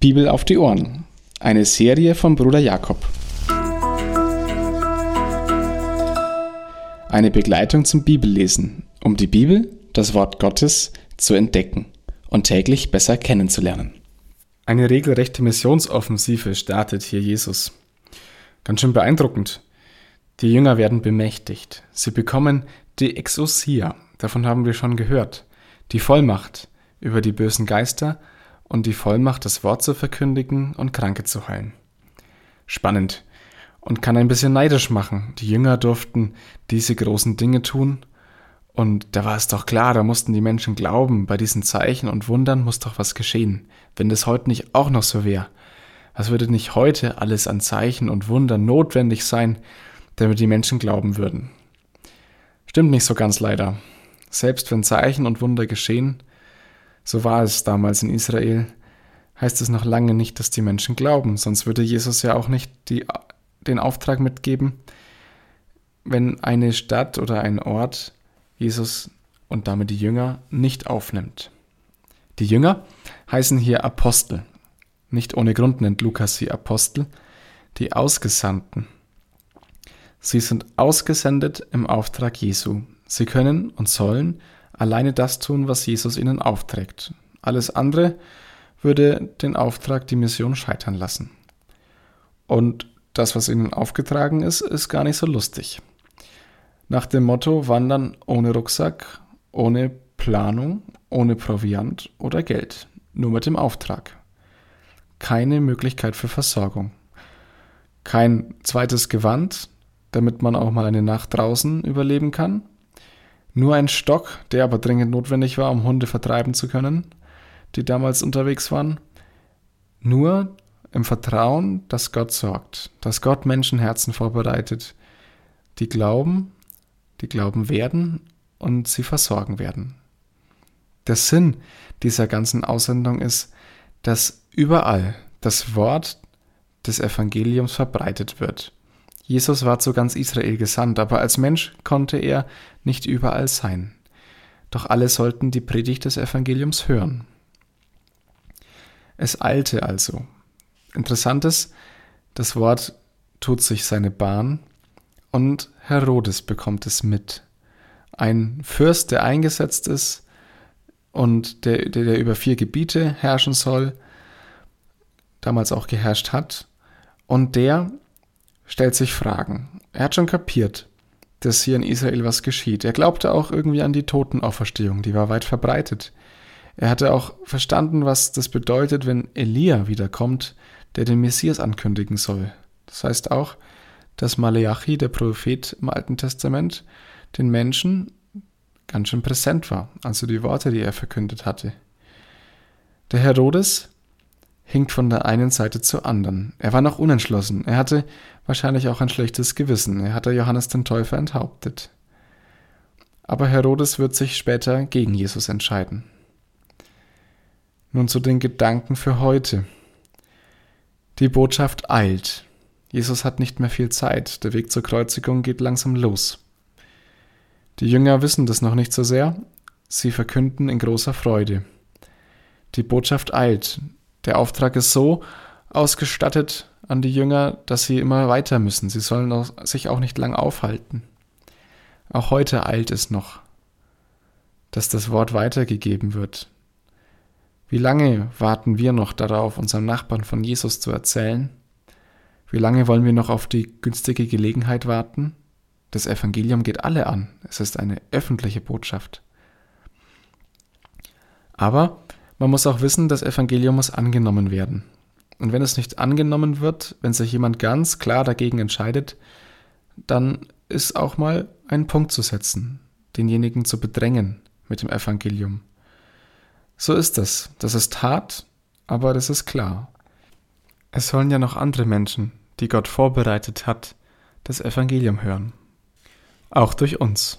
Bibel auf die Ohren. Eine Serie von Bruder Jakob. Eine Begleitung zum Bibellesen, um die Bibel, das Wort Gottes, zu entdecken und täglich besser kennenzulernen. Eine regelrechte Missionsoffensive startet hier Jesus. Ganz schön beeindruckend. Die Jünger werden bemächtigt. Sie bekommen die Exousia, davon haben wir schon gehört, die Vollmacht über die bösen Geister und die Vollmacht, das Wort zu verkündigen und Kranke zu heilen. Spannend und kann ein bisschen neidisch machen. Die Jünger durften diese großen Dinge tun und da war es doch klar, da mussten die Menschen glauben, bei diesen Zeichen und Wundern muss doch was geschehen. Wenn das heute nicht auch noch so wäre, was würde nicht heute alles an Zeichen und Wundern notwendig sein, damit die Menschen glauben würden? Stimmt nicht so ganz leider. Selbst wenn Zeichen und Wunder geschehen, so war es damals in Israel, heißt es noch lange nicht, dass die Menschen glauben, sonst würde Jesus ja auch nicht die, den Auftrag mitgeben, wenn eine Stadt oder ein Ort Jesus und damit die Jünger nicht aufnimmt. Die Jünger heißen hier Apostel. Nicht ohne Grund nennt Lukas sie Apostel, die Ausgesandten. Sie sind ausgesendet im Auftrag Jesu. Sie können und sollen alleine das tun, was Jesus ihnen aufträgt. Alles andere würde den Auftrag, die Mission scheitern lassen. Und das, was ihnen aufgetragen ist, ist gar nicht so lustig. Nach dem Motto wandern ohne Rucksack, ohne Planung, ohne Proviant oder Geld, nur mit dem Auftrag. Keine Möglichkeit für Versorgung. Kein zweites Gewand, damit man auch mal eine Nacht draußen überleben kann. Nur ein Stock, der aber dringend notwendig war, um Hunde vertreiben zu können, die damals unterwegs waren. Nur im Vertrauen, dass Gott sorgt, dass Gott Menschenherzen vorbereitet, die glauben, die glauben werden und sie versorgen werden. Der Sinn dieser ganzen Aussendung ist, dass überall das Wort des Evangeliums verbreitet wird. Jesus war zu ganz Israel gesandt, aber als Mensch konnte er nicht überall sein. Doch alle sollten die Predigt des Evangeliums hören. Es eilte also. Interessantes, das Wort tut sich seine Bahn und Herodes bekommt es mit. Ein Fürst, der eingesetzt ist und der, der, der über vier Gebiete herrschen soll, damals auch geherrscht hat, und der stellt sich Fragen. Er hat schon kapiert, dass hier in Israel was geschieht. Er glaubte auch irgendwie an die Totenauferstehung, die war weit verbreitet. Er hatte auch verstanden, was das bedeutet, wenn Elia wiederkommt, der den Messias ankündigen soll. Das heißt auch, dass Maleachi, der Prophet im Alten Testament, den Menschen ganz schön präsent war, also die Worte, die er verkündet hatte. Der Herodes hinkt von der einen Seite zur anderen. Er war noch unentschlossen. Er hatte wahrscheinlich auch ein schlechtes Gewissen. Er hatte Johannes den Täufer enthauptet. Aber Herodes wird sich später gegen Jesus entscheiden. Nun zu den Gedanken für heute. Die Botschaft eilt. Jesus hat nicht mehr viel Zeit. Der Weg zur Kreuzigung geht langsam los. Die Jünger wissen das noch nicht so sehr. Sie verkünden in großer Freude. Die Botschaft eilt. Der Auftrag ist so ausgestattet an die Jünger, dass sie immer weiter müssen. Sie sollen auch, sich auch nicht lang aufhalten. Auch heute eilt es noch, dass das Wort weitergegeben wird. Wie lange warten wir noch darauf, unserem Nachbarn von Jesus zu erzählen? Wie lange wollen wir noch auf die günstige Gelegenheit warten? Das Evangelium geht alle an. Es ist eine öffentliche Botschaft. Aber man muss auch wissen, das Evangelium muss angenommen werden. Und wenn es nicht angenommen wird, wenn sich jemand ganz klar dagegen entscheidet, dann ist auch mal ein Punkt zu setzen, denjenigen zu bedrängen mit dem Evangelium. So ist das. Das ist hart, aber das ist klar. Es sollen ja noch andere Menschen, die Gott vorbereitet hat, das Evangelium hören. Auch durch uns.